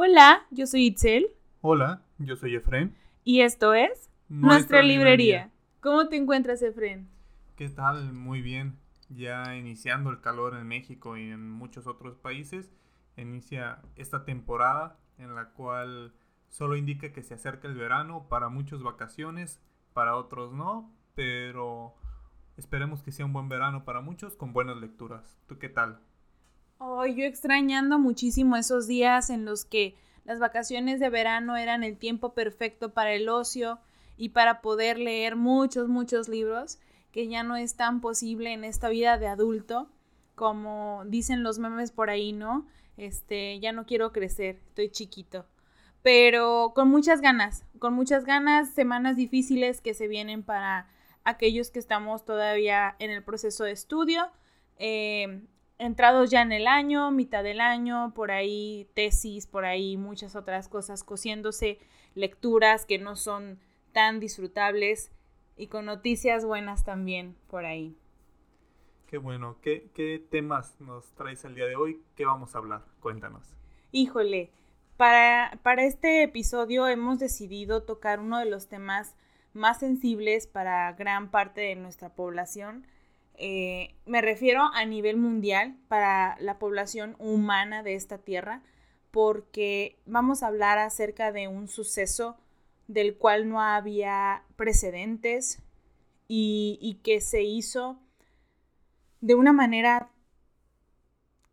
Hola, yo soy Itzel. Hola, yo soy Efren. Y esto es Nuestra, librería. ¿Cómo te encuentras, Efren? ¿Qué tal? Muy bien. Ya iniciando el calor en México y en muchos otros países, inicia esta temporada en la cual solo indica que se acerca el verano, para muchos vacaciones, para otros no, pero esperemos que sea un buen verano para muchos con buenas lecturas. ¿Tú qué tal? Oh, yo extrañando muchísimo esos días en los que las vacaciones de verano eran el tiempo perfecto para el ocio y para poder leer muchos, muchos libros, que ya no es tan posible en esta vida de adulto, como dicen los memes por ahí, ¿no? Este, ya no quiero crecer, estoy chiquito. Pero con muchas ganas, con muchas ganas, semanas difíciles que se vienen para aquellos que estamos todavía en el proceso de estudio. Eh, entrados ya en el año, mitad del año, por ahí tesis, por ahí muchas otras cosas cosiéndose, lecturas que no son tan disfrutables y con noticias buenas también por ahí. Qué bueno, ¿qué, qué temas nos traes el día de hoy? ¿Qué vamos a hablar? Cuéntanos. Híjole, para, para este episodio hemos decidido tocar uno de los temas más sensibles para gran parte de nuestra población, eh, me refiero a nivel mundial para la población humana de esta tierra, porque vamos a hablar acerca de un suceso del cual no había precedentes y, y que se hizo de una manera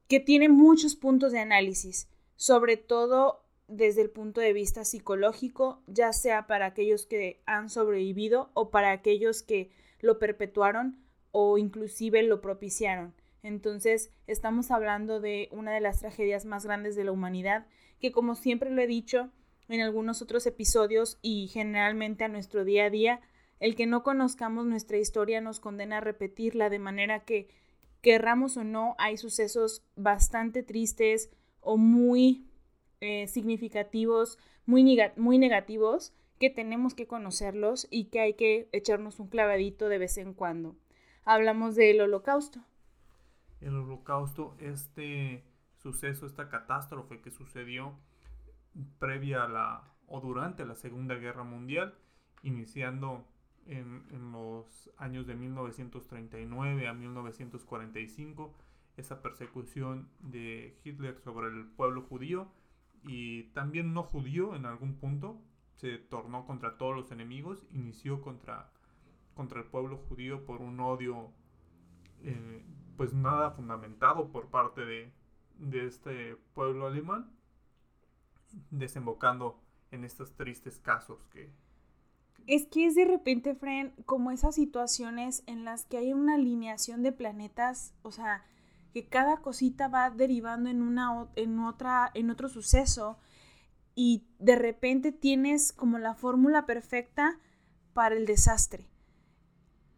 que tiene muchos puntos de análisis, sobre todo desde el punto de vista psicológico, ya sea para aquellos que han sobrevivido o para aquellos que lo perpetuaron o inclusive lo propiciaron. Entonces, estamos hablando de una de las tragedias más grandes de la humanidad, que como siempre lo he dicho en algunos otros episodios y generalmente a nuestro día a día, el que no conozcamos nuestra historia nos condena a repetirla de manera que, querramos o no, hay sucesos bastante tristes o muy eh, significativos, muy, muy negativos, que tenemos que conocerlos y que hay que echarnos un clavadito de vez en cuando hablamos del holocausto. El holocausto, este suceso, esta catástrofe que sucedió previa a la o durante la Segunda Guerra Mundial, iniciando en, en, los años de 1939 a 1945, esa persecución de Hitler sobre el pueblo judío y también no judío en algún punto, se tornó contra todos los enemigos, inició contra contra el pueblo judío por un odio eh, pues nada fundamentado por parte de, de este pueblo alemán, desembocando en estos tristes casos que... Es que es de repente, Fren, como esas situaciones en las que hay una alineación de planetas, o sea, que cada cosita va derivando en una en otra en otro suceso y de repente tienes como la fórmula perfecta para el desastre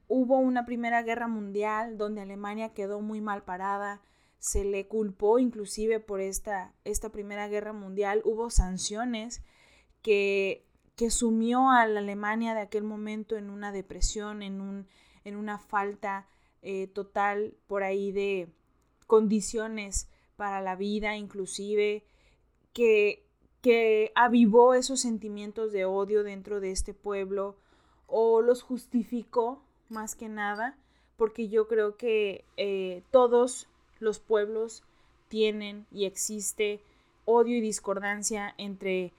hubo una Primera Guerra Mundial donde Alemania quedó muy mal parada, se le culpó inclusive por esta, esta Primera Guerra Mundial, hubo sanciones que, que sumió a la Alemania de aquel momento en una depresión, en, un, en una falta eh, total por ahí de condiciones para la vida inclusive, que, que avivó esos sentimientos de odio dentro de este pueblo o los justificó más que nada, porque yo creo que eh, todos los pueblos tienen y existe odio y discordancia entre,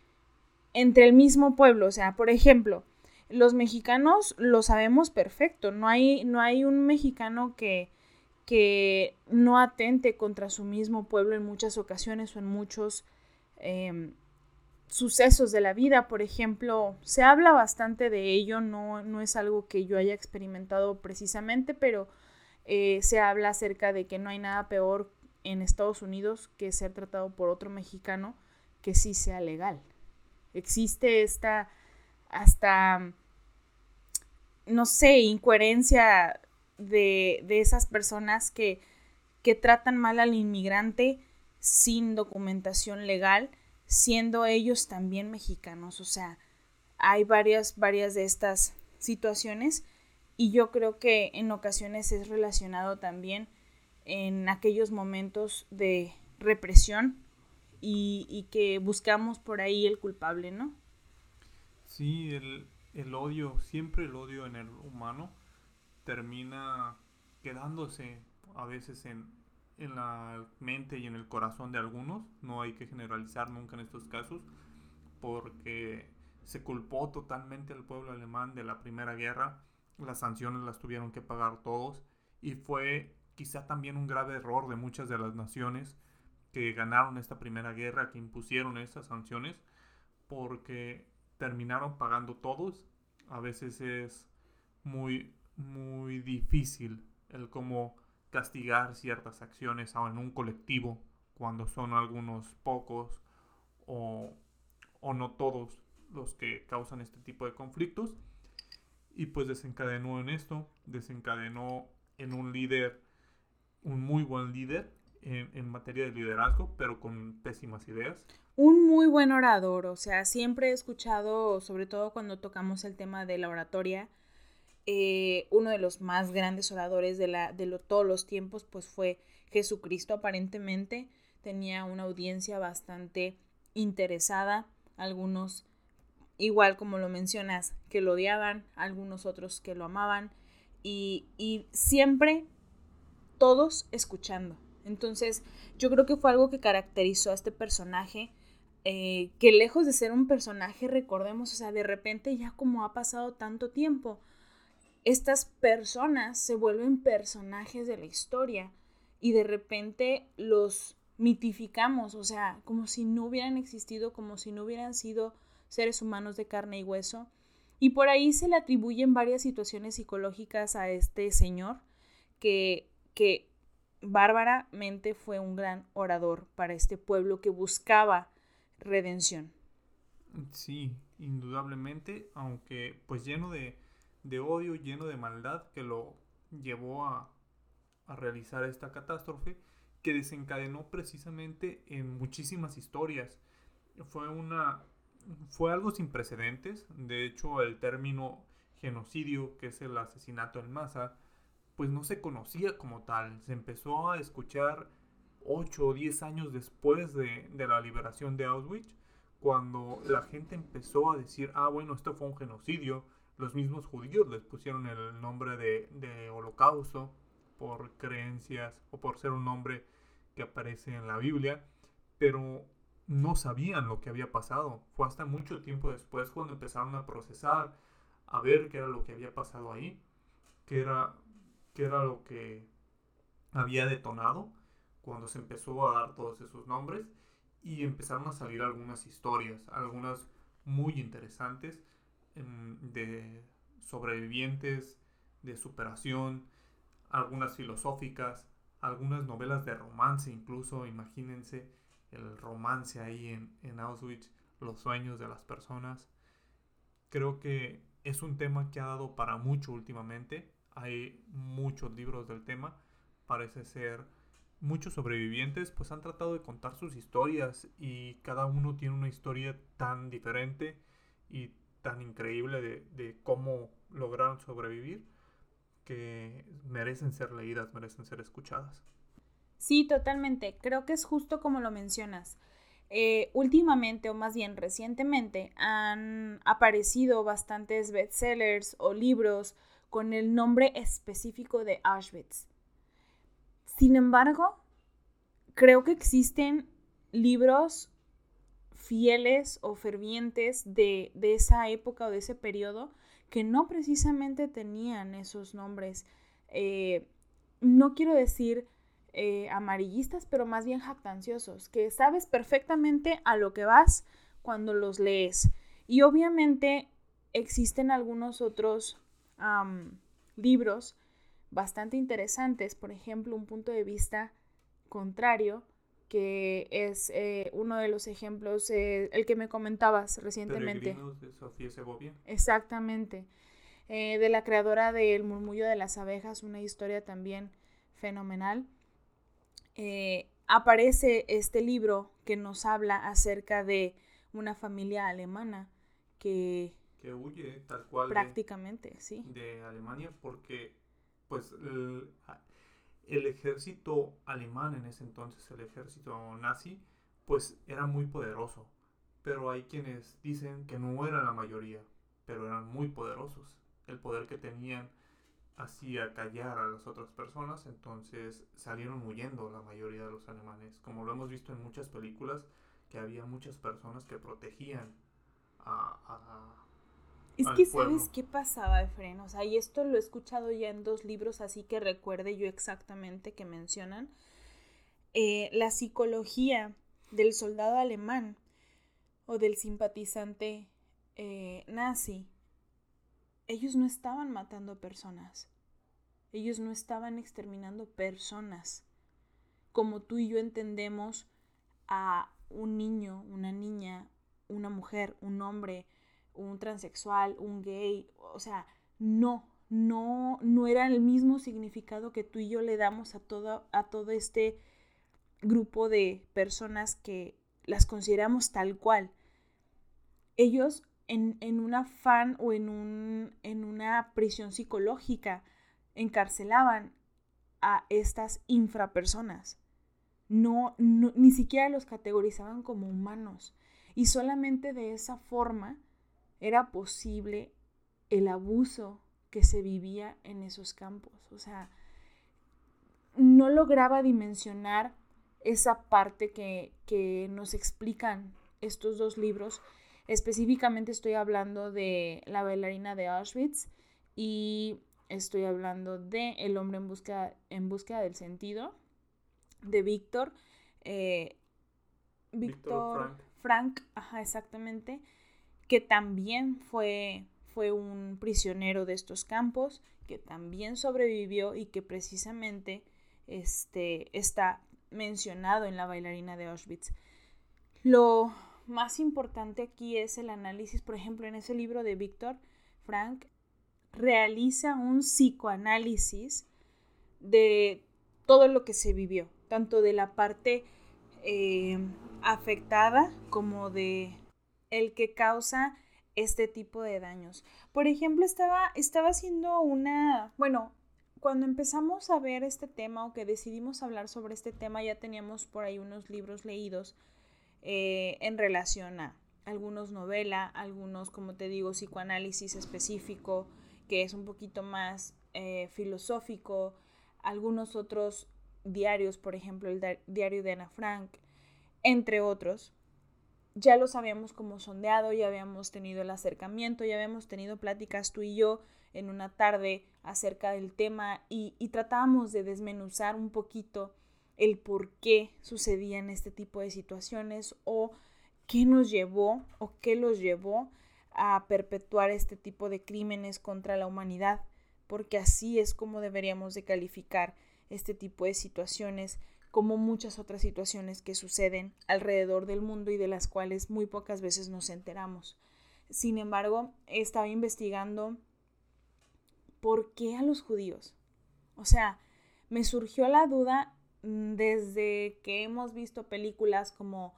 entre el mismo pueblo. O sea, por ejemplo, los mexicanos lo sabemos perfecto. No hay, no hay un mexicano que, que no atente contra su mismo pueblo en muchas ocasiones o en muchos em, sucesos de la vida, por ejemplo, se habla bastante de ello, no, no es algo que yo haya experimentado precisamente, pero eh, se habla acerca de que no hay nada peor en Estados Unidos que ser tratado por otro mexicano que sí sea legal. Existe esta hasta, no sé, incoherencia de, de esas personas que, que tratan mal al inmigrante sin documentación legal siendo ellos también mexicanos. O sea, hay varias, varias de estas situaciones y yo creo que en ocasiones es relacionado también en aquellos momentos de represión y, y que buscamos por ahí el culpable, ¿no? Sí, el, el odio, siempre el odio en el humano termina quedándose a veces en, en la mente y en el corazón de algunos. No hay que generalizar nunca en estos casos, porque se culpó totalmente al pueblo alemán de la Primera Guerra. Las sanciones las tuvieron que pagar todos y fue quizá también un grave error de muchas de las naciones que ganaron esta Primera Guerra, que impusieron esas sanciones, porque terminaron pagando todos. A veces es muy, muy difícil el cómo castigar ciertas acciones en un colectivo cuando son algunos pocos o, o no todos los que causan este tipo de conflictos. Y pues desencadenó en esto, desencadenó en un líder, un muy buen líder en, en, materia de liderazgo, pero con pésimas ideas. Un muy buen orador, o sea, siempre he escuchado, sobre todo cuando tocamos el tema de la oratoria, eh, uno de los más grandes oradores de, la, de todos los tiempos, pues fue Jesucristo aparentemente. Tenía una audiencia bastante interesada, algunos, igual como lo mencionas, que lo odiaban, algunos otros que lo amaban, y, y siempre todos escuchando. Entonces, yo creo que fue algo que caracterizó a este personaje, eh, que lejos de ser un personaje, recordemos, o sea, de repente ya como ha pasado tanto tiempo, estas personas se vuelven personajes de la historia y de repente los mitificamos, o sea, como si no hubieran existido, como si no hubieran sido seres humanos de carne y hueso. Y por ahí se le atribuyen varias situaciones psicológicas a este señor que, que bárbaramente fue un gran orador para este pueblo que buscaba redención. Sí, indudablemente, aunque pues lleno de, de odio, lleno de maldad que lo llevó a, a realizar esta catástrofe que desencadenó precisamente en muchísimas historias. Fue una fue algo sin precedentes. De hecho, el término genocidio, que es el asesinato en masa, pues no se conocía como tal. Se empezó a escuchar 8 o 10 años después de, de, la liberación de Auschwitz, cuando la gente empezó a decir, ah, bueno, esto fue un genocidio, los mismos judíos les pusieron el nombre de, holocausto por creencias o por ser un nombre que aparece en la Biblia, pero no sabían lo que había pasado. Fue hasta mucho tiempo después cuando empezaron a procesar, a ver qué era lo que había pasado ahí, qué era, qué era lo que había detonado cuando se empezó a dar todos esos nombres y empezaron a salir algunas historias, algunas muy interesantes de sobrevivientes, de superación, algunas filosóficas, algunas novelas de romance incluso, imagínense el romance ahí en, en Auschwitz, los sueños de las personas. Creo que es un tema que ha dado para mucho últimamente. Hay muchos libros del tema. Parece ser muchos sobrevivientes pues han tratado de contar sus historias y cada uno tiene una historia tan diferente y tan increíble de, cómo lograron sobrevivir que merecen ser leídas, merecen ser escuchadas. Sí, totalmente. Creo que es justo como lo mencionas. Eh, últimamente, o más bien recientemente, han aparecido bastantes bestsellers o libros con el nombre específico de Auschwitz. Sin embargo, creo que existen libros fieles o fervientes de, esa época o de ese periodo que no precisamente tenían esos nombres. Eh, no quiero decir eh, amarillistas, pero más bien jactanciosos, que sabes perfectamente a lo que vas cuando los lees. Y obviamente existen algunos otros libros bastante interesantes, por ejemplo, un punto de vista contrario que es eh, uno de los ejemplos, eh, el que me comentabas recientemente. de Sofía Segovia. Exactamente. Eh, de la creadora de El murmullo de las abejas, una historia también fenomenal. aparece este libro que nos habla acerca de una familia alemana que... Que huye tal cual. Prácticamente, sí. De Alemania porque pues el ejército alemán en ese entonces, el ejército nazi, pues era muy poderoso. Pero hay quienes dicen que no era la mayoría, pero eran muy poderosos. El poder que tenían hacía callar a las otras personas, entonces salieron huyendo la mayoría de los alemanes. Como lo hemos visto en muchas películas, que había muchas personas que protegían a... es que sabes qué pasaba, Efren, o sea, y esto lo he escuchado ya en dos libros, así que recuerde yo exactamente que mencionan eh, la psicología del soldado alemán o del simpatizante eh, nazi. Ellos no estaban matando personas, ellos no estaban exterminando personas, como tú y yo entendemos a un niño, una niña, una mujer, un hombre, un transexual, un gay, o sea, no, no, no era el mismo significado que tú y yo le damos a todo, a todo este grupo de personas que las consideramos tal cual. Ellos en, en un afán o en, un, en una prisión psicológica encarcelaban a estas infrapersonas no, ni siquiera los categorizaban como humanos. Y solamente de esa forma era posible el abuso que se vivía en esos campos. O sea, no lograba dimensionar esa parte que, que nos explican estos dos libros. Específicamente estoy hablando de La bailarina de Auschwitz y estoy hablando de El hombre en busca, en búsqueda del sentido de Víctor. Eh, Víctor Frank. ajá, exactamente, que también fue, fue un prisionero de estos campos, que también sobrevivió y que precisamente este, está mencionado en la bailarina de Auschwitz. Lo más importante aquí es el análisis, por ejemplo, en ese libro de Víctor Frank, realiza un psicoanálisis de todo lo que se vivió, tanto de la parte eh, afectada como de el que causa este tipo de daños. Por ejemplo, estaba, estaba haciendo una, bueno, cuando empezamos a ver este tema o que decidimos hablar sobre este tema, ya teníamos por ahí unos libros leídos eh, en relación a algunos novela, algunos, como te digo, psicoanálisis específico, que es un poquito más eh, filosófico, algunos otros diarios, por ejemplo, el diario de Ana Frank, entre otros, ya los habíamos como sondeado, ya habíamos tenido el acercamiento, ya habíamos tenido pláticas tú y yo en una tarde acerca del tema y, y tratábamos de desmenuzar un poquito el por qué sucedían este tipo de situaciones o qué nos llevó o qué los llevó a perpetuar este tipo de crímenes contra la humanidad, porque así es como deberíamos de calificar este tipo de situaciones como muchas otras situaciones que suceden alrededor del mundo y de las cuales muy pocas veces nos enteramos. Sin embargo, estaba investigando por qué a los judíos. O sea, me surgió la duda mm, desde que hemos visto películas como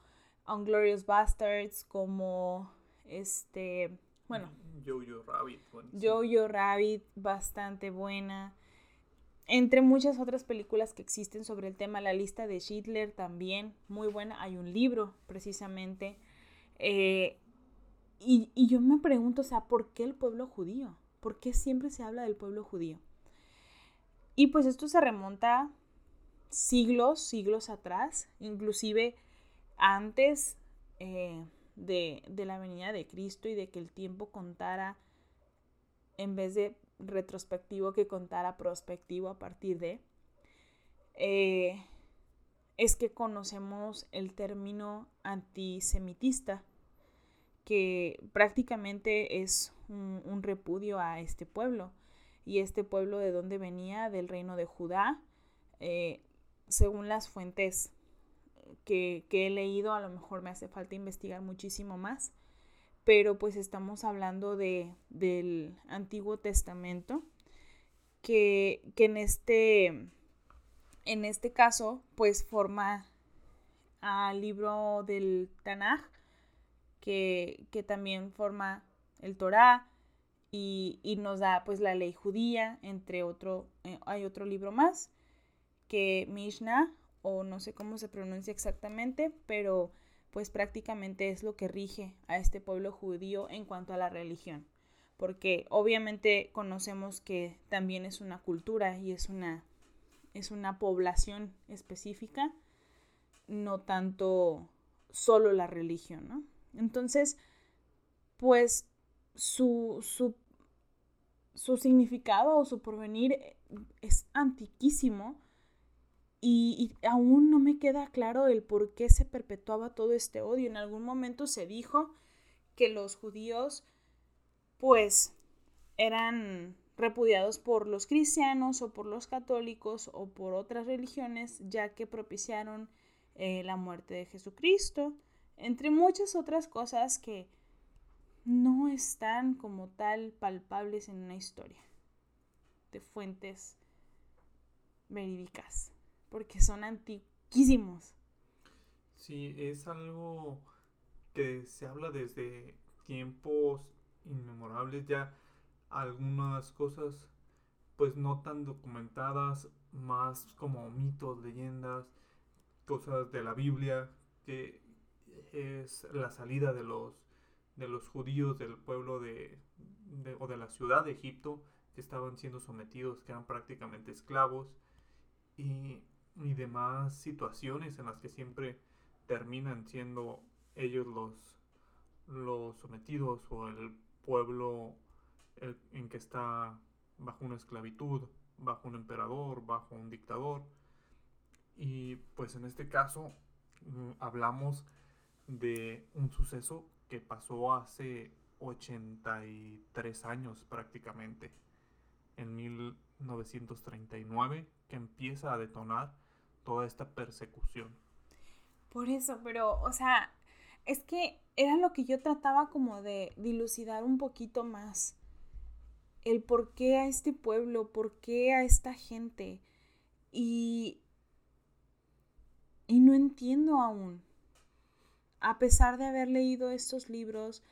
Unglorious Bastards, como este, bueno, Jojo Rabbit. Jojo Rabbit, bastante buena entre muchas otras películas que existen sobre el tema, la lista de Schindler también, muy buena, hay un libro precisamente. Eh, y, y, yo me pregunto, o sea, ¿por qué el pueblo judío? ¿Por qué siempre se habla del pueblo judío? Y pues esto se remonta siglos, siglos atrás, inclusive antes eh, de, de la venida de Cristo y de que el tiempo contara en vez de retrospectivo que contara prospectivo a partir de, eh, es que conocemos el término antisemitista, que prácticamente es un, repudio a este pueblo. Y este pueblo de dónde venía, del reino de Judá, eh, según las fuentes que, que, he leído, a lo mejor me hace falta investigar muchísimo más, pero pues estamos hablando de, del Antiguo Testamento, que, en, este, en este caso pues forma al libro del Tanaj, que, también forma el Torah y, nos da pues la ley judía, entre otro, eh, hay otro libro más, que Mishnah o no sé cómo se pronuncia exactamente, pero pues prácticamente es lo que rige a este pueblo judío en cuanto a la religión, porque obviamente conocemos que también es una cultura y es una, es una población específica, no tanto solo la religión, ¿no? Entonces, pues su, su, su significado o su porvenir es antiquísimo y, aún no me queda claro el por qué se perpetuaba todo este odio. En algún momento se dijo que los judíos pues eran repudiados por los cristianos o por los católicos o por otras religiones ya que propiciaron eh, la muerte de Jesucristo, entre muchas otras cosas que no están como tal palpables en una historia de fuentes verídicas porque son antiquísimos. Sí, es algo que se habla desde tiempos inmemorables ya algunas cosas pues no tan documentadas, más como mitos, leyendas, cosas de la Biblia, que es la salida de los de los judíos del pueblo de, o de la ciudad de Egipto que estaban siendo sometidos, que eran prácticamente esclavos y y demás situaciones en las que siempre terminan siendo ellos los, los sometidos o el pueblo en que está bajo una esclavitud, bajo un emperador, bajo un dictador. Y pues en este caso mm, hablamos de un suceso que pasó hace 83 años prácticamente, en 1939, que empieza a detonar toda esta persecución. Por eso, pero, o sea, es que era lo que yo trataba como de dilucidar un poquito más. El por qué a este pueblo, por qué a esta gente. Y, y no entiendo aún. A pesar de haber leído estos libros,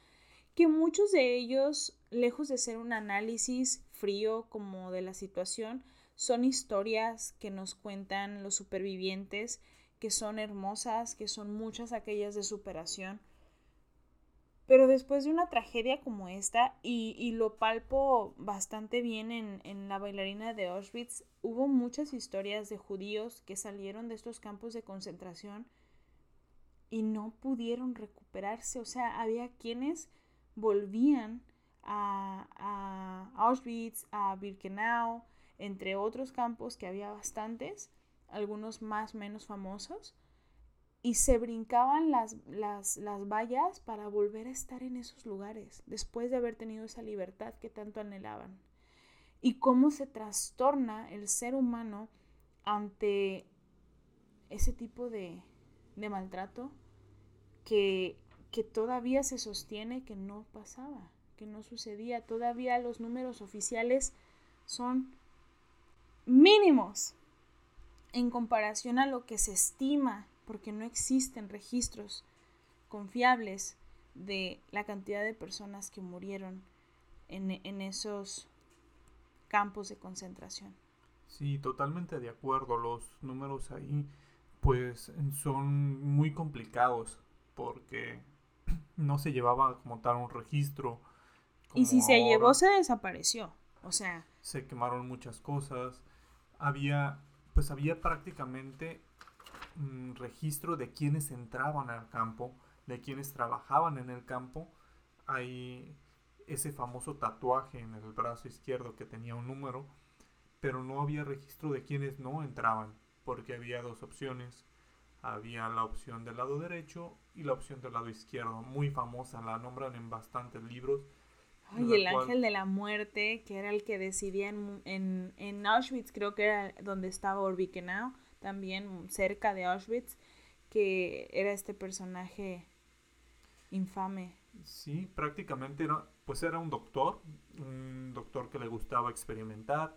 que muchos de ellos, lejos de ser un análisis frío como de la situación, son historias que nos cuentan los supervivientes, que son hermosas, que son muchas aquellas de superación. Pero después de una tragedia como esta, y, lo palpo bastante bien en, en, la bailarina de Auschwitz, hubo muchas historias de judíos que salieron de estos campos de concentración y no pudieron recuperarse. O sea, había quienes volvían a, a Auschwitz, a Birkenau, entre otros campos que había bastantes, algunos más menos famosos, y se brincaban las, las, las, vallas para volver a estar en esos lugares, después de haber tenido esa libertad que tanto anhelaban. Y cómo se trastorna el ser humano ante ese tipo de, de maltrato que, que todavía se sostiene que no pasaba, que no sucedía. Todavía los números oficiales son mínimos en comparación a lo que se estima, porque no existen registros confiables de la cantidad de personas que murieron en, esos campos de concentración. Sí, totalmente de acuerdo. Los números ahí pues son muy complicados porque no se llevaba como tal un registro. y si se llevó, se desapareció. O sea... Se quemaron muchas cosas había, pues había prácticamente mm, registro de quienes entraban al campo, de quienes trabajaban en el campo. Hay ese famoso tatuaje en el brazo izquierdo que tenía un número, pero no había registro de quienes no entraban, porque había dos opciones. Había la opción del lado derecho y la opción del lado izquierdo, muy famosa, la nombran en bastantes libros y el ángel de la muerte, que era el que decidía en, en, Auschwitz, creo que era donde estaba Orbikenau, también cerca de Auschwitz, que era este personaje infame. Sí, prácticamente era, pues era un doctor, un doctor que le gustaba experimentar,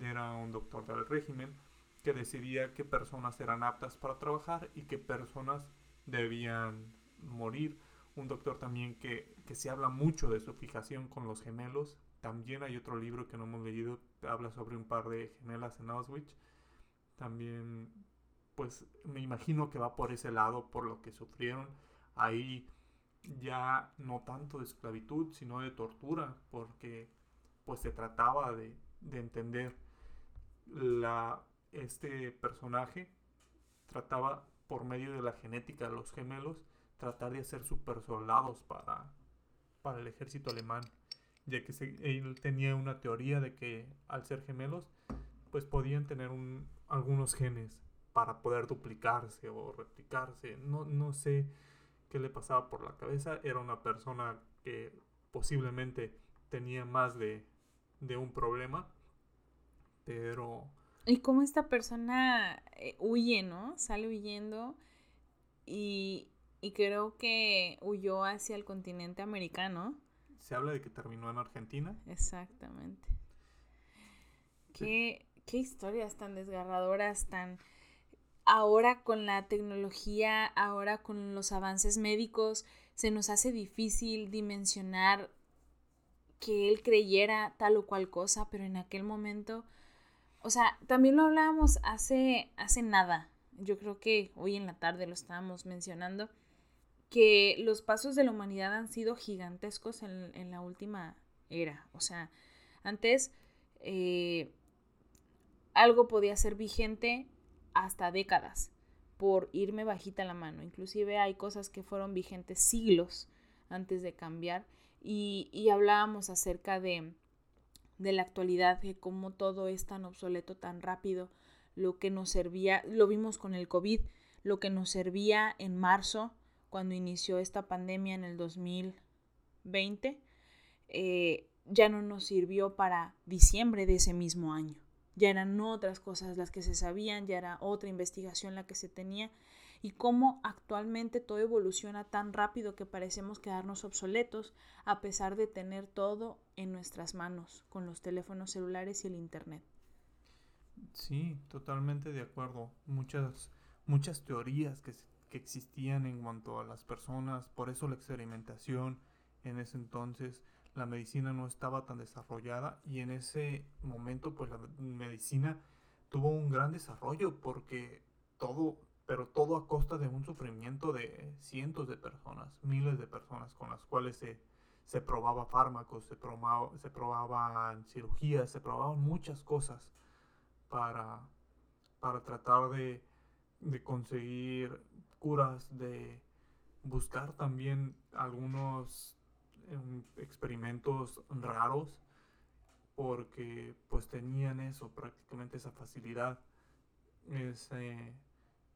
era un doctor del régimen, que decidía qué personas eran aptas para trabajar y qué personas debían morir un doctor también que, se habla mucho de su fijación con los gemelos. También hay otro libro que no hemos leído, habla sobre un par de gemelas en Auschwitz. También pues me imagino que va por ese lado, por lo que sufrieron. Ahí ya no tanto de esclavitud, sino de tortura, porque pues se trataba de, de entender la, este personaje, trataba por medio de la genética de los gemelos, tratar de hacer super soldados para, para el ejército alemán, ya que él tenía una teoría de que al ser gemelos, pues podían tener un, algunos genes para poder duplicarse o replicarse. No, no sé qué le pasaba por la cabeza. Era una persona que posiblemente tenía más de, de un problema. Pero... Y cómo esta persona eh, huye, ¿no? Sale huyendo y, y creo que huyó hacia el continente americano. Se habla de que terminó en Argentina. Exactamente. Qué, qué historias tan desgarradoras, tan... Ahora con la tecnología, ahora con los avances médicos, se nos hace difícil dimensionar que él creyera tal o cual cosa, pero en aquel momento, o sea, también lo hablábamos hace, hace nada, yo creo que hoy en la tarde lo estábamos mencionando, que los pasos de la humanidad han sido gigantescos en, la última era, o sea, antes eh, algo podía ser vigente hasta décadas por irme bajita la mano. Inclusive hay cosas que fueron vigentes siglos antes de cambiar y, y hablábamos acerca de, de la actualidad, de cómo todo es tan obsoleto, tan rápido, lo que nos servía, lo vimos con el COVID, lo que nos servía en marzo, cuando inició esta pandemia en el 2020, eh, ya no nos sirvió para diciembre de ese mismo año ya eran otras cosas las que se sabían, ya era otra investigación la que se tenía y cómo actualmente todo evoluciona tan rápido que parecemos quedarnos obsoletos a pesar de tener todo en nuestras manos con los teléfonos celulares y el internet. Sí, totalmente de acuerdo. Muchas, muchas teorías que, que existían en cuanto a las personas, por eso la experimentación en ese entonces la medicina no estaba tan desarrollada y en ese momento pues la medicina tuvo un gran desarrollo porque todo, pero todo a costa de un sufrimiento de cientos de personas, miles de personas con las cuales se, se probaba fármacos, se, probaba, se probaban cirugías, se probaban muchas cosas para, para tratar de, de conseguir curas, de buscar también algunos experimentos raros porque pues tenían eso, prácticamente esa facilidad,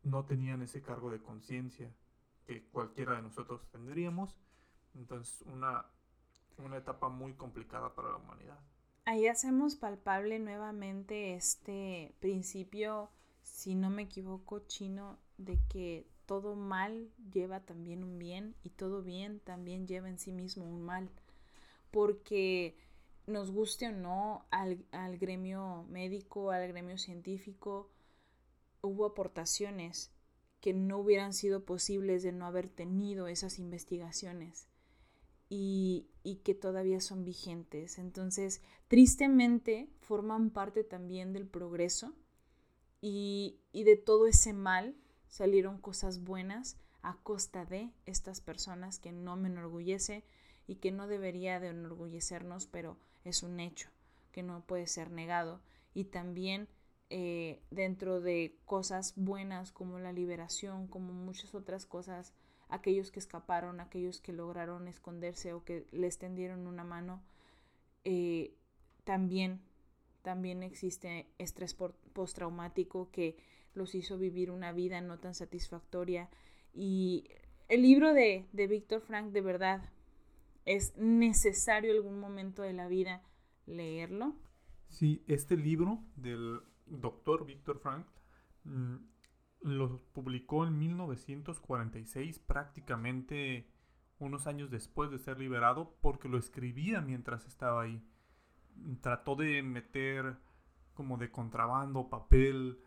no tenían ese cargo de conciencia que cualquiera de nosotros tendríamos. Entonces una, una etapa muy complicada para la humanidad. Ahí hacemos palpable nuevamente este principio, si no me equivoco, chino, de que todo mal lleva también un bien y todo bien también lleva en sí mismo un mal. Porque nos guste o no al, gremio médico, al gremio científico, hubo aportaciones que no hubieran sido posibles de no haber tenido esas investigaciones y, y, que todavía son vigentes. Entonces, tristemente, forman parte también del progreso y, y de todo ese mal salieron cosas buenas a costa de estas personas que no me enorgullece y que no debería de enorgullecernos, pero es un hecho que no puede ser negado. Y también eh, dentro de cosas buenas como la liberación, como muchas otras cosas, aquellos que escaparon, aquellos que lograron esconderse o que les tendieron una mano, eh, también, también existe estrés postraumático que los hizo vivir una vida no tan satisfactoria. Y el libro de, de Víctor Frank, de verdad, es necesario algún momento de la vida leerlo. Sí, este libro del doctor Víctor Frank mm, lo publicó en 1946, prácticamente unos años después de ser liberado, porque lo escribía mientras estaba ahí. Trató de meter como de contrabando papel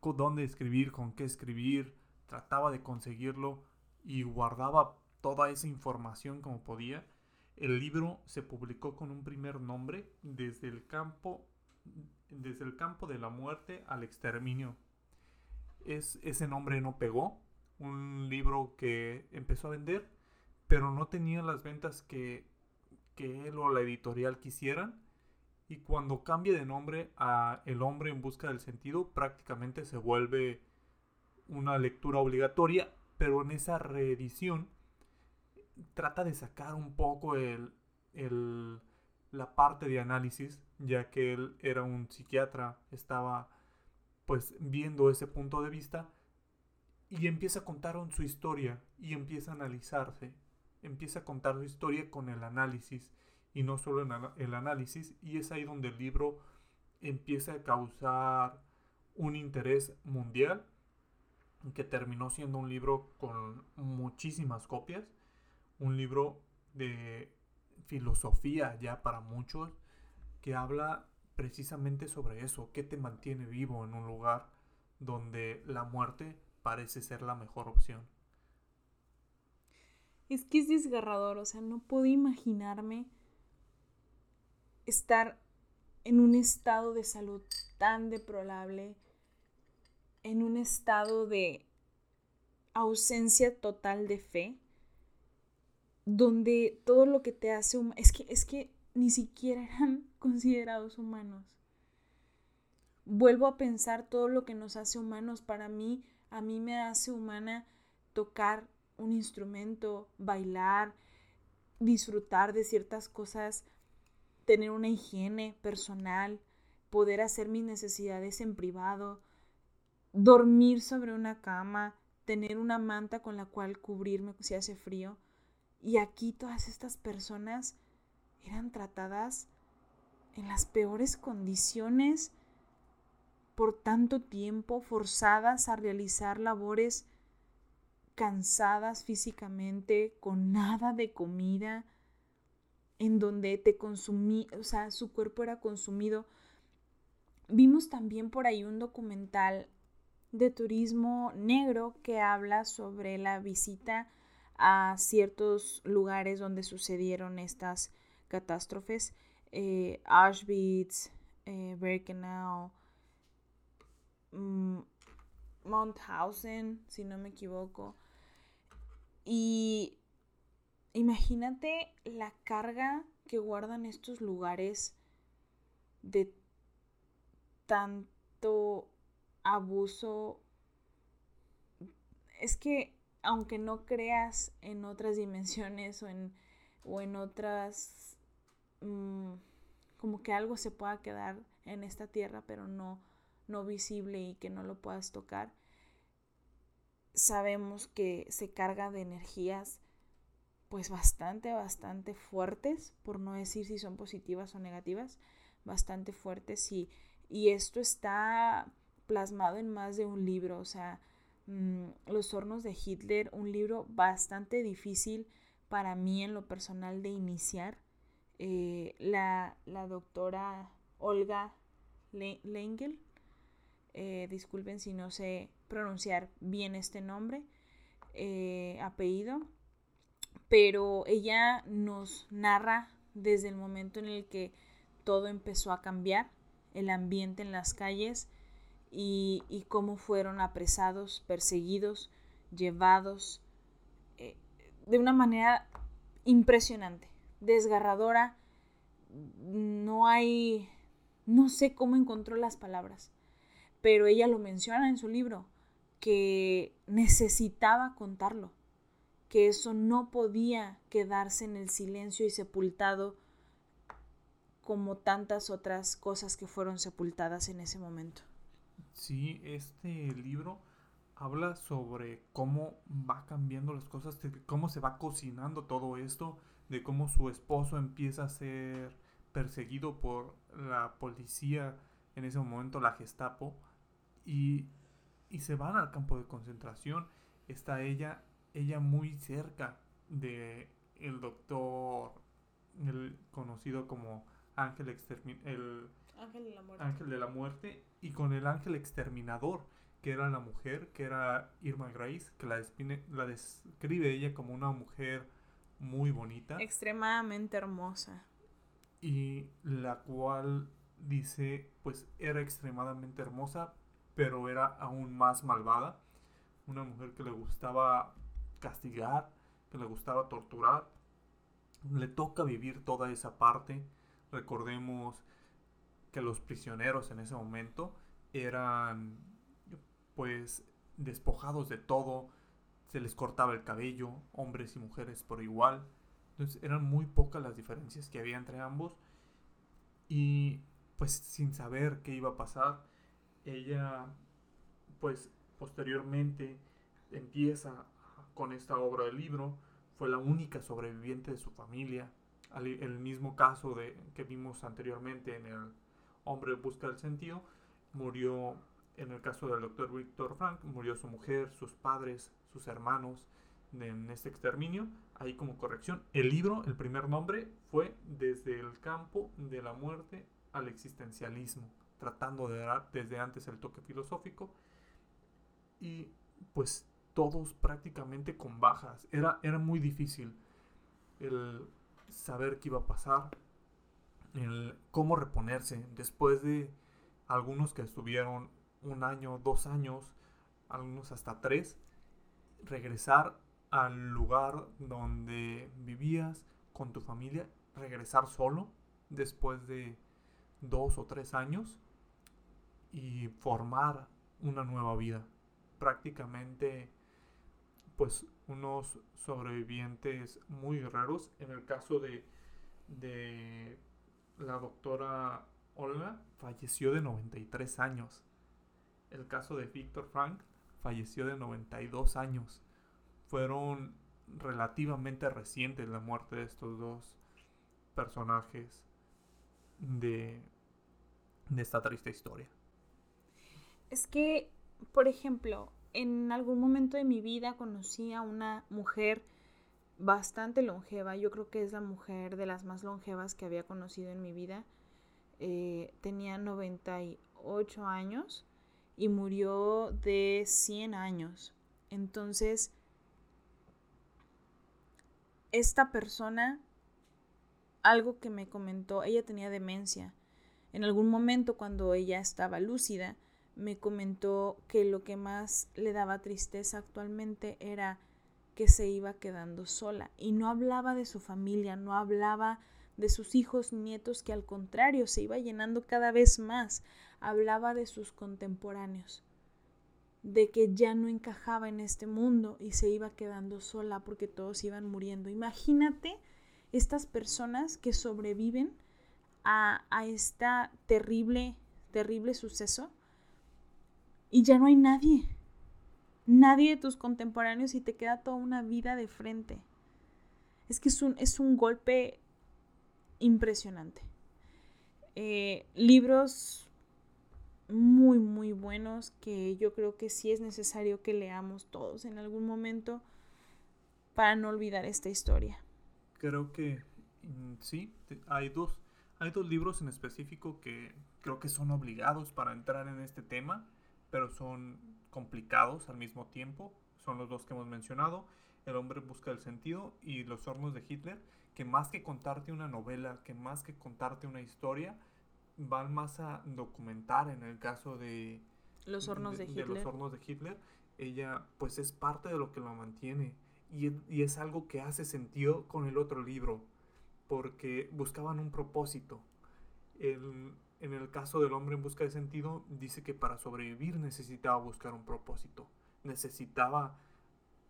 con dónde escribir, con qué escribir, trataba de conseguirlo y guardaba toda esa información como podía. El libro se publicó con un primer nombre desde el campo desde el campo de la muerte al exterminio. es, ese nombre no pegó. Un libro que empezó a vender, pero no tenía las ventas que, que él o la editorial quisieran. Y cuando cambia de nombre a El hombre en busca del sentido, prácticamente se vuelve una lectura obligatoria, pero en esa reedición trata de sacar un poco el, el, la parte de análisis, ya que él era un psiquiatra, estaba pues viendo ese punto de vista y empieza a contar su historia y empieza a analizarse, empieza a contar su historia con el análisis y no solo el análisis y es ahí donde el libro empieza a causar un interés mundial que terminó siendo un libro con muchísimas copias, un libro de filosofía ya para muchos, que habla precisamente sobre eso, qué te mantiene vivo en un lugar donde la muerte parece ser la mejor opción. Es que es desgarrador, o sea, no puedo imaginarme estar en un estado de salud tan deplorable, en un estado de ausencia total de fe, donde todo lo que te hace es que es que ni siquiera eran considerados humanos. Vuelvo a pensar todo lo que nos hace humanos. Para mí, a mí me hace humana tocar un instrumento, bailar, disfrutar de ciertas cosas, tener una higiene personal, poder hacer mis necesidades en privado, dormir sobre una cama, tener una manta con la cual cubrirme si hace frío. Y aquí todas estas personas eran tratadas en las peores condiciones por tanto tiempo, forzadas a realizar labores cansadas físicamente, con nada de comida, en donde te consumí, o sea, su cuerpo era consumido. Vimos también por ahí un documental de turismo negro que habla sobre la visita a ciertos lugares donde sucedieron estas catástrofes, eh, Auschwitz, eh, Birkenau, mm, Mauthausen, si no me equivoco. Y imagínate la carga que guardan estos lugares de tanto abuso. Es que aunque no creas en otras dimensiones o en, o en otras Mm, como que algo se pueda quedar en esta tierra, pero no, no visible y que no lo puedas tocar. Sabemos que se carga de energías pues bastante, bastante fuertes, por no decir si son positivas o negativas, bastante fuertes y, y esto está plasmado en más de un libro, o sea, mm, Los hornos de Hitler, un libro bastante difícil para mí en lo personal de iniciar, eh, la, doctora Olga Lengel, eh, disculpen si no sé pronunciar bien este nombre, eh, apellido, pero ella nos narra desde el momento en el que todo empezó a cambiar, el ambiente en las calles y, y cómo fueron apresados, perseguidos, llevados de una manera impresionante desgarradora. No hay, no sé cómo encontró las palabras, pero ella lo menciona en su libro, que necesitaba contarlo, que eso no podía quedarse en el silencio y sepultado como tantas otras cosas que fueron sepultadas en ese momento. Sí, este libro habla sobre cómo va cambiando las cosas, cómo se va cocinando todo esto, de cómo su esposo empieza a ser perseguido por la policía, en ese momento la Gestapo, y, y se van al campo de concentración. Está ella, ella muy cerca de el doctor, el conocido como Ángel, el ángel, de la muerte. ángel de la Muerte, y con el ángel exterminador, que era la mujer, que era Irma Grace, que la, la describe ella como una mujer muy bonita. Extremadamente hermosa. Y la cual dice, pues era extremadamente hermosa, pero era aún más malvada. Una mujer que le gustaba castigar, que le gustaba torturar. Le toca vivir toda esa parte. Recordemos que los prisioneros en ese momento eran pues despojados de todo, se les cortaba el cabello, hombres y mujeres por igual. Entonces eran muy pocas las diferencias que había entre ambos. Y pues sin saber qué iba a pasar, ella pues posteriormente empieza con esta obra del libro. Fue la única sobreviviente de su familia. El mismo caso de, que vimos anteriormente en el Hombre busca el sentido, murió en el caso del doctor Víctor Frank, murió su mujer, sus padres, sus hermanos en este exterminio. Ahí como corrección, el libro, el primer nombre, fue Desde el campo de la muerte al existencialismo, tratando de dar desde antes el toque filosófico. Y pues todos prácticamente con bajas. Era, era muy difícil el saber qué iba a pasar, el cómo reponerse después de algunos que estuvieron un año, dos años, algunos hasta tres, regresar al lugar donde vivías con tu familia, regresar solo después de dos o tres años y formar una nueva vida. Prácticamente, pues unos sobrevivientes muy raros. En el caso de, de la doctora Olga, falleció de 93 años. El caso de Víctor Frank falleció de 92 años. Fueron relativamente recientes la muerte de estos dos personajes de, de esta triste historia. Es que, por ejemplo, en algún momento de mi vida conocí a una mujer bastante longeva. Yo creo que es la mujer de las más longevas que había conocido en mi vida. Eh, tenía 98 años y murió de 100 años. Entonces, esta persona, algo que me comentó, ella tenía demencia. En algún momento cuando ella estaba lúcida, me comentó que lo que más le daba tristeza actualmente era que se iba quedando sola. Y no hablaba de su familia, no hablaba de sus hijos, nietos, que al contrario se iba llenando cada vez más. Hablaba de sus contemporáneos, de que ya no encajaba en este mundo y se iba quedando sola porque todos iban muriendo. Imagínate estas personas que sobreviven a, a esta terrible, terrible suceso y ya no hay nadie, nadie de tus contemporáneos y te queda toda una vida de frente. Es que es un, es un golpe impresionante. Eh, libros muy, muy buenos que yo creo que sí es necesario que leamos todos en algún momento para no olvidar esta historia. Creo que mm, sí, hay dos, hay dos libros en específico que creo que son obligados para entrar en este tema, pero son complicados al mismo tiempo. Son los dos que hemos mencionado, El hombre busca el sentido y Los hornos de Hitler, que más que contarte una novela, que más que contarte una historia, van más a documentar en el caso de los hornos de, Hitler. los hornos de Hitler, ella pues es parte de lo que lo mantiene y, y, es algo que hace sentido con el otro libro porque buscaban un propósito. El, en el caso del hombre en busca de sentido dice que para sobrevivir necesitaba buscar un propósito, necesitaba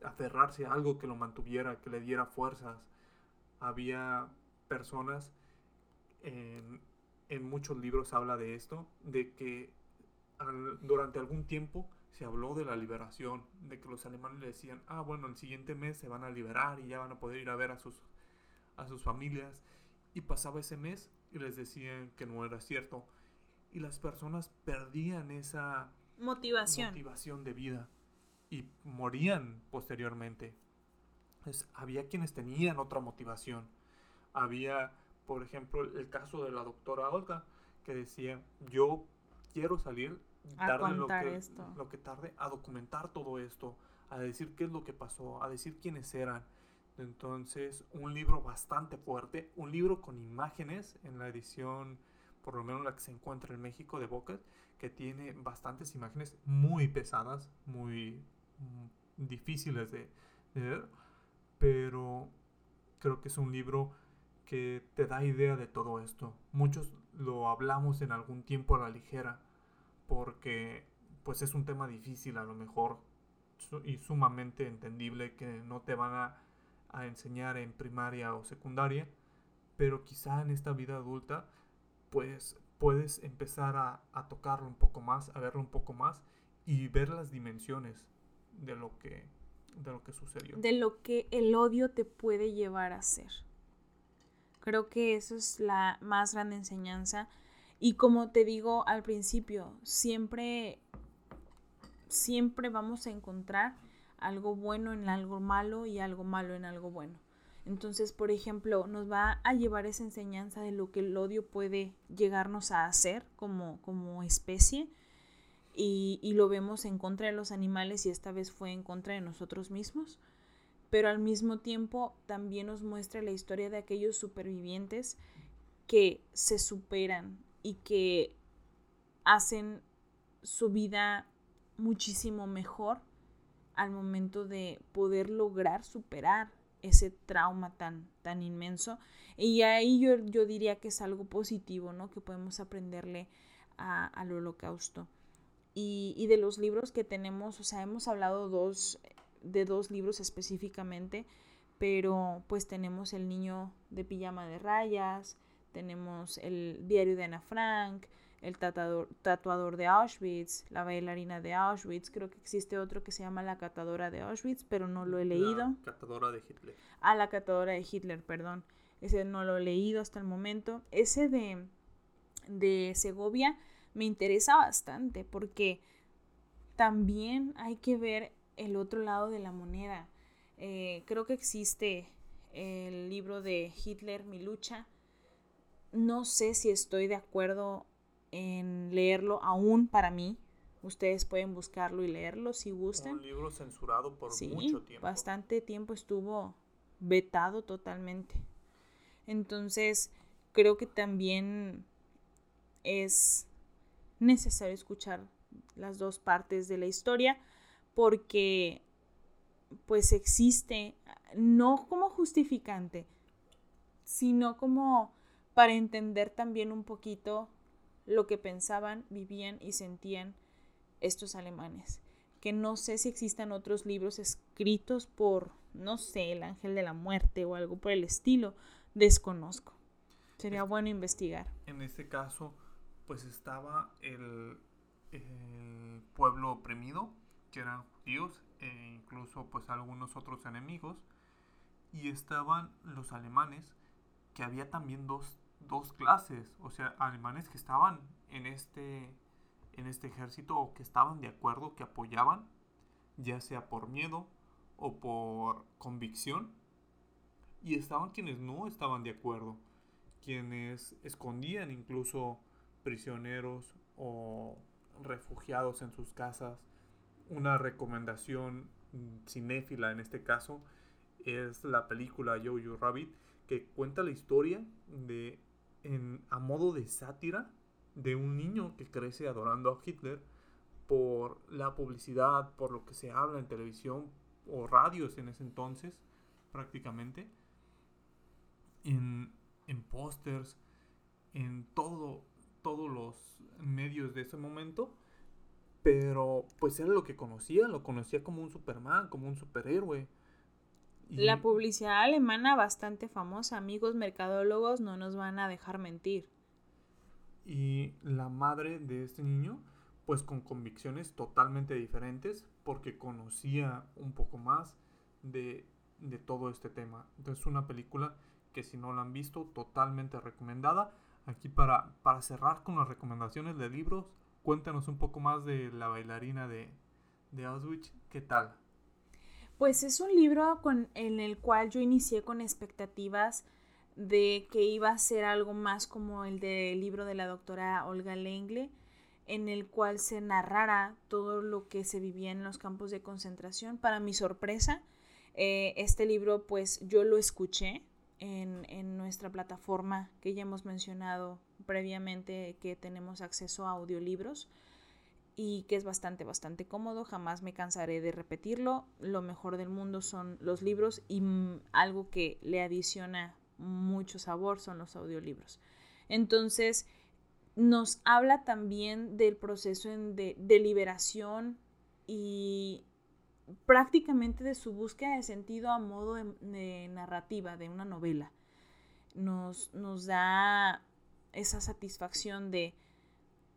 aferrarse a algo que lo mantuviera, que le diera fuerzas. Había personas en, muchos libros habla de esto, de que durante algún tiempo se habló de la liberación, de que los alemanes le decían, ah, bueno, el siguiente mes se van a liberar y ya van a poder ir a ver a sus, a sus familias. Y pasaba ese mes y les decían que no era cierto. Y las personas perdían esa motivación, motivación de vida y morían posteriormente. había quienes tenían otra motivación. Había por ejemplo, el caso de la doctora Olga, que decía, yo quiero salir, tarde lo que, lo que tarde, a documentar todo esto, a decir qué es lo que pasó, a decir quiénes eran. Entonces, un libro bastante fuerte, un libro con imágenes en la edición por lo menos la que se encuentra en México de Bocas, que tiene bastantes imágenes muy pesadas, muy mm, difíciles de, de ver, pero creo que es un libro que te da idea de todo esto. Muchos lo hablamos en algún tiempo a la ligera, porque pues es un tema difícil a lo mejor y sumamente entendible que no te van a, a enseñar en primaria o secundaria, pero quizá en esta vida adulta pues puedes empezar a, tocarlo un poco más, a verlo un poco más y ver las dimensiones de lo que de lo que sucedió. De lo que el odio te puede llevar a ser. Creo que eso es la más grande enseñanza. Y como te digo al principio, siempre, siempre vamos a encontrar algo bueno en algo malo y algo malo en algo bueno. Entonces, por ejemplo, nos va a llevar esa enseñanza de lo que el odio puede llegarnos a hacer como, como especie. Y, y, lo vemos en contra de los animales y esta vez fue en contra de nosotros mismos. Pero al mismo tiempo también nos muestra la historia de aquellos supervivientes que se superan y que hacen su vida muchísimo mejor al momento de poder lograr superar ese trauma tan, tan inmenso. Y ahí yo, yo diría que es algo positivo, ¿no? Que podemos aprenderle a, al holocausto. Y, y, de los libros que tenemos, o sea, hemos hablado dos, de dos libros específicamente, pero pues tenemos El niño de pijama de rayas, tenemos el diario de Ana Frank, el tatuador, tatuador de Auschwitz, la bailarina de Auschwitz, creo que existe otro que se llama La catadora de Auschwitz, pero no lo he leído. La catadora de Hitler. Ah, la catadora de Hitler, perdón. Ese no lo he leído hasta el momento. Ese de, de Segovia me interesa bastante porque también hay que ver el otro lado de la moneda. Eh, creo que existe el libro de Hitler, Mi lucha. No sé si estoy de acuerdo en leerlo aún para mí. Ustedes pueden buscarlo y leerlo si gustan. Un libro censurado por mucho tiempo. Bastante tiempo estuvo vetado totalmente. Entonces, creo que también es necesario escuchar las dos partes de la historia porque pues existe no como justificante, sino como para entender también un poquito lo que pensaban, vivían y sentían estos alemanes. Que no sé si existan otros libros escritos por, no sé, el ángel de la muerte o algo por el estilo. Desconozco. Sería bueno investigar. En este caso, pues estaba el, el pueblo oprimido, que eran judíos, e incluso pues algunos otros enemigos. Y estaban los alemanes, que había también dos dos clases, o sea, alemanes que estaban en este, en este ejército o que estaban de acuerdo, que apoyaban, ya sea por miedo o por convicción, y estaban quienes no estaban de acuerdo, quienes escondían incluso prisioneros o refugiados en sus casas. Una recomendación cinéfila en este caso es la película Jojo Rabbit que cuenta la historia de a modo de sátira de un niño que crece adorando a Hitler por la publicidad, por lo que se habla en televisión o radios en ese entonces, prácticamente, en, en pósters, en todo, todos los medios de ese momento, pero pues era lo que conocía, lo conocía como un Superman, como un superhéroe, la publicidad alemana bastante famosa, amigos mercadólogos no nos van a dejar mentir. Y la madre de este niño, pues con convicciones totalmente diferentes, porque conocía un poco más de, de todo este tema. Entonces una película que si no la han visto, totalmente recomendada. Aquí para, para cerrar con las recomendaciones de libros, cuéntanos un poco más de la bailarina de, de Auschwitz. ¿Qué tal? Pues es un libro con, en el cual yo inicié con expectativas de que iba a ser algo más como el del libro de la doctora Olga Lengle, en el cual se narrara todo lo que se vivía en los campos de concentración. Para mi sorpresa, eh, este libro pues yo lo escuché en, en, nuestra plataforma que ya hemos mencionado previamente que tenemos acceso a audiolibros y que es bastante, bastante cómodo. Jamás me cansaré de repetirlo. Lo mejor del mundo son los libros y algo que le adiciona mucho sabor son los audiolibros. Entonces, nos habla también del proceso de, de liberación y prácticamente de su búsqueda de sentido a modo de, narrativa, de una novela. Nos, nos da esa satisfacción de,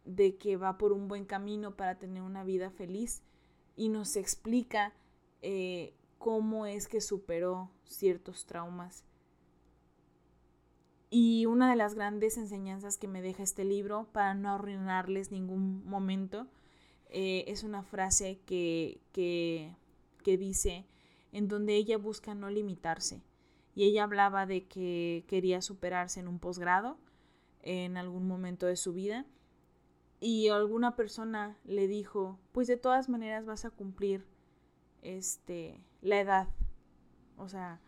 de que va por un buen camino para tener una vida feliz y nos explica eh, cómo es que superó ciertos traumas. Y una de las grandes enseñanzas que me deja este libro, para no arruinarles ningún momento, eh, es una frase que, que, que dice, en donde ella busca no limitarse. Y ella hablaba de que quería superarse en un posgrado en algún momento de su vida. Y alguna persona le dijo, pues de todas maneras vas a cumplir este, la edad. O sea,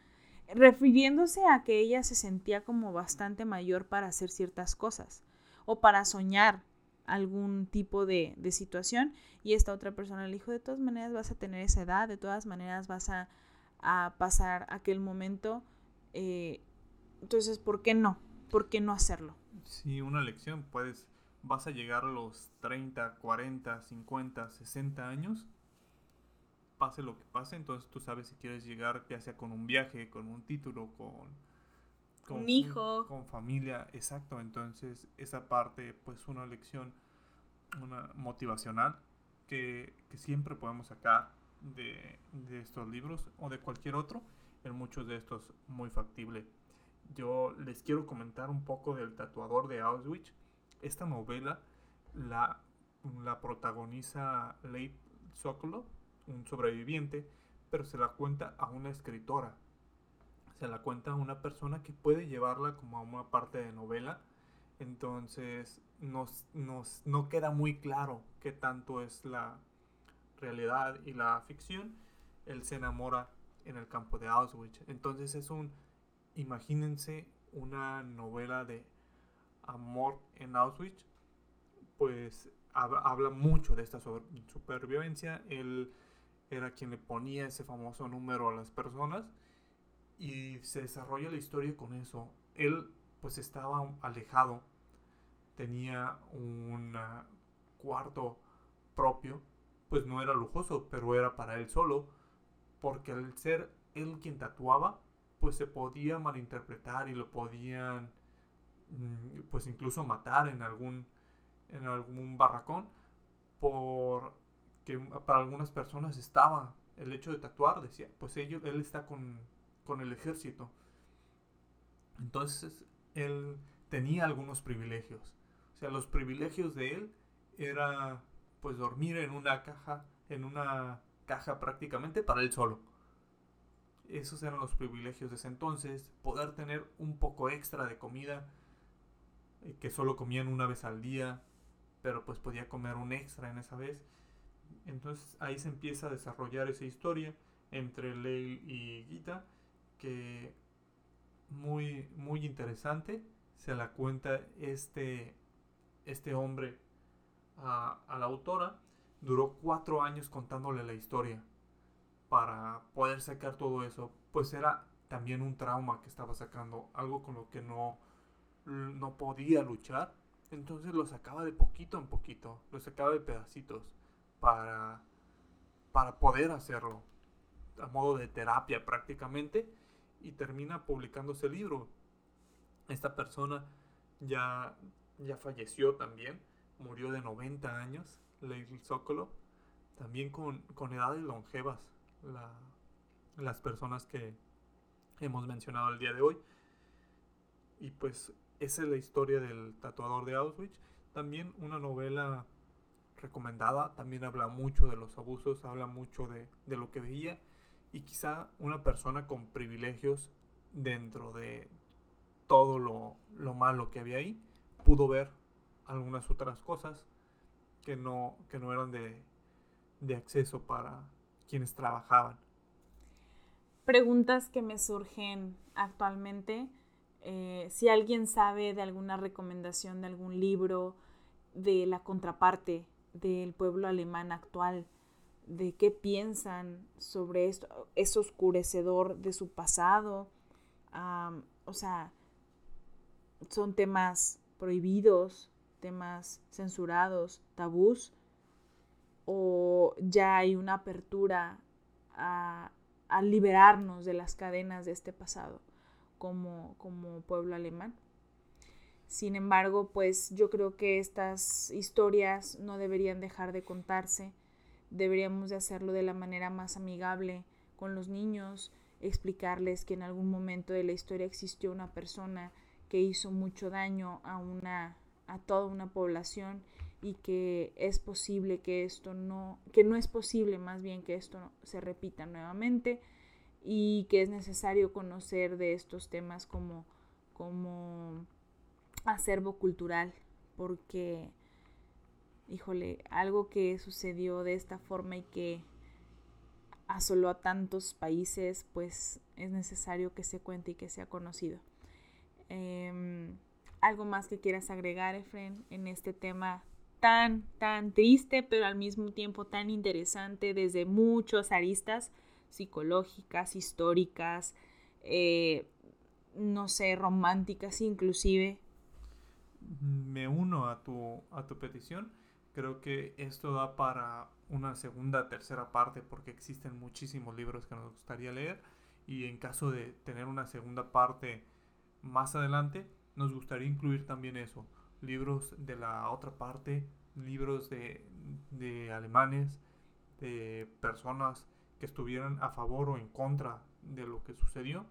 refiriéndose a que ella se sentía como bastante mayor para hacer ciertas cosas o para soñar algún tipo de, situación y esta otra persona le dijo, de todas maneras vas a tener esa edad, de todas maneras vas a, pasar aquel momento, eh, entonces, ¿por qué no? ¿Por qué no hacerlo? Sí, una lección, puedes, vas a llegar a los 30, 40, 50, 60 años, pase lo que pase, entonces tú sabes si quieres llegar ya sea con un viaje, con un título, con con un hijo. Con familia, exacto. Entonces, esa parte, pues, una lección una motivacional que, siempre podemos sacar de, de, estos libros o de cualquier otro. En muchos de estos, muy factible. Yo les quiero comentar un poco del tatuador de Auschwitz. Esta novela la, la protagoniza Leigh Sokolov, un sobreviviente, pero se la cuenta a una escritora se la cuenta a una persona que puede llevarla como a una parte de novela. Entonces nos, no queda muy claro qué tanto es la realidad y la ficción. Él se enamora en el campo de Auschwitz. Entonces es un, imagínense una novela de amor en Auschwitz. Pues habla mucho de esta supervivencia. Él era quien le ponía ese famoso número a las personas y se desarrolla la historia con eso. Él pues estaba alejado, tenía un cuarto propio, pues no era lujoso, pero era para él solo, porque al ser él quien tatuaba, pues se podía malinterpretar y lo podían pues incluso matar en algún en algún barracón por que para algunas personas estaba el hecho de tatuar decía pues ellos él está con con el ejército. Entonces él tenía algunos privilegios. O sea, los privilegios de él era pues dormir en una caja, en una caja prácticamente para él solo. Esos eran los privilegios de ese entonces. Poder tener un poco extra de comida, eh, que solo comían una vez al día, pero pues podía comer un extra en esa vez. Entonces ahí se empieza a desarrollar esa historia entre Leil y Gita que muy, muy interesante. Se la cuenta este, este hombre a, la autora. Duró cuatro años contándole la historia para poder sacar todo eso. Pues era también un trauma que estaba sacando, algo con lo que no, no podía luchar. Entonces lo sacaba de poquito en poquito, lo sacaba de pedacitos para, para poder hacerlo. A modo de terapia prácticamente y termina publicándose el libro. Esta persona ya, ya falleció también, murió de 90 años, Lady Sokolov, también con, con edades longevas, las personas que hemos mencionado el día de hoy. Y pues esa es la historia del tatuador de Auschwitz. También una novela recomendada, también habla mucho de los abusos, habla mucho de, de lo que veía y quizá una persona con privilegios dentro de todo lo, malo que había ahí pudo ver algunas otras cosas que no, que no eran de, de acceso para quienes trabajaban. Preguntas que me surgen actualmente. Eh, si alguien sabe de alguna recomendación de algún libro, de la contraparte del pueblo alemán actual, de qué piensan sobre esto, es oscurecedor de su pasado, o sea, son temas prohibidos, temas censurados, tabús, o ya hay una apertura a, a liberarnos de las cadenas de este pasado como, pueblo alemán. Sin embargo, pues yo creo que estas historias no deberían dejar de contarse, deberíamos de hacerlo de la manera más amigable con los niños, explicarles que en algún momento de la historia existió una persona que hizo mucho daño a una a toda una población y que es posible que esto no que no es posible más bien que esto se repita nuevamente y que es necesario conocer de estos temas como, como acervo cultural, porque, híjole, algo que sucedió de esta forma y que asoló a tantos países, pues es necesario que se cuente y que sea conocido. Em, ¿Algo más que quieras agregar, Efren, en este tema tan, tan triste, pero al mismo tiempo tan interesante desde muchos aristas? Psicológicas, históricas, eh, no sé, románticas inclusive. Me uno a tu, a tu petición. Creo que esto da para una segunda, tercera parte porque existen muchísimos libros que nos gustaría leer y en caso de tener una segunda parte más adelante, nos gustaría incluir también eso, libros de la otra parte, libros de, de alemanes, de personas que estuvieran a favor o en contra de lo que sucedió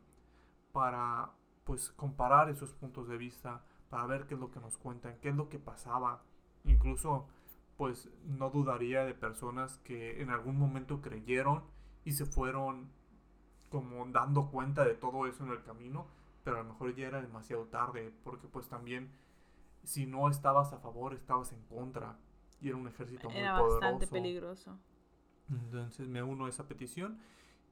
para pues comparar esos puntos de vista, para ver qué es lo que nos cuentan, qué es lo que pasaba. Incluso pues no dudaría de personas que en algún momento creyeron y se fueron como dando cuenta de todo eso en el camino, pero a lo mejor ya era demasiado tarde, porque pues también si no estabas a favor, estabas en contra y era un ejército muy era bastante peligroso. Entonces me uno a esa petición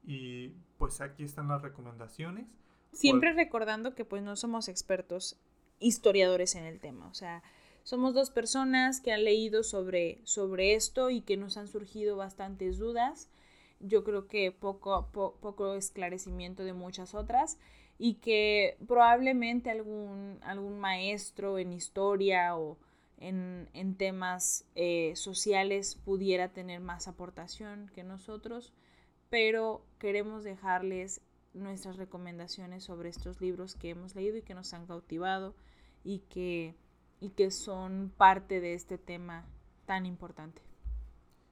y pues aquí están las recomendaciones. Siempre recordando que pues no somos expertos historiadores en el tema, o sea, somos dos personas que han leído sobre, sobre esto y que nos han surgido bastantes dudas. Yo creo que poco, poco esclarecimiento de muchas otras y que probablemente algún, algún maestro en historia o en, temas eh, sociales pudiera tener más aportación que nosotros, pero queremos dejarles nuestras recomendaciones sobre estos libros que hemos leído y que nos han cautivado y que, y que son parte de este tema tan importante.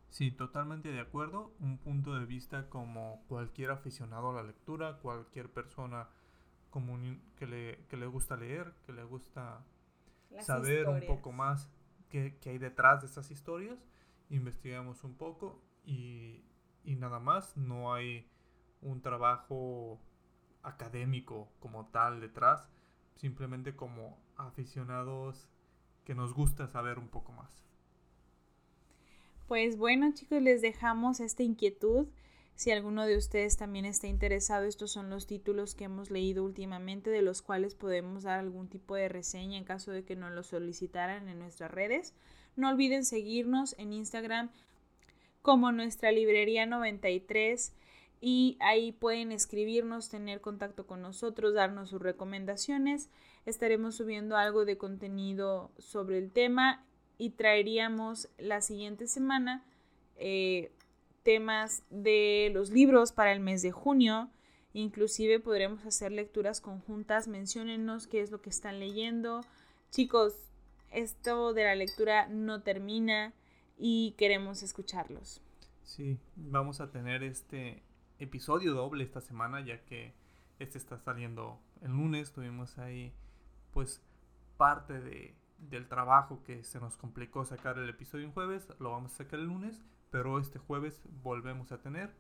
Sí, totalmente de acuerdo. Un punto de vista como cualquier aficionado a la lectura, cualquier persona común que le, que le gusta leer, que le gusta saber un poco más qué, hay detrás de estas historias, investigamos un poco y, y nada más, no hay un trabajo académico como tal detrás, simplemente como aficionados que nos gusta saber un poco más. Pues bueno chicos, les dejamos esta inquietud. Si alguno de ustedes también está interesado, estos son los títulos que hemos leído últimamente, de los cuales podemos dar algún tipo de reseña en caso de que nos lo solicitaran en nuestras redes. No olviden seguirnos en Instagram como nuestra librería 93 y ahí pueden escribirnos, tener contacto con nosotros, darnos sus recomendaciones. Estaremos subiendo algo de contenido sobre el tema y traeríamos la siguiente semana eh, temas de los libros para el mes de junio. Inclusive podremos hacer lecturas conjuntas. Menciónennos qué es lo que están leyendo. Chicos, esto de la lectura no termina y queremos escucharlos. Sí, vamos a tener este episodio doble esta semana ya que este está saliendo el lunes. Tuvimos ahí pues parte de, del trabajo que se nos complicó sacar el episodio en jueves. Lo vamos a sacar el lunes pero este jueves volvemos a tener.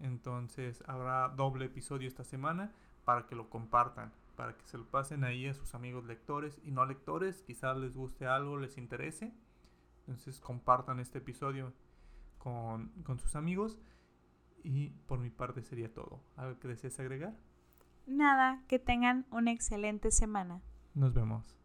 Entonces habrá doble episodio esta semana para que lo compartan, para que se lo pasen ahí a sus amigos lectores y no lectores, quizás les guste algo, les interese. Entonces compartan este episodio con, con sus amigos. Y por mi parte sería todo. ¿Algo que desees agregar? Nada, que tengan una excelente semana. Nos vemos.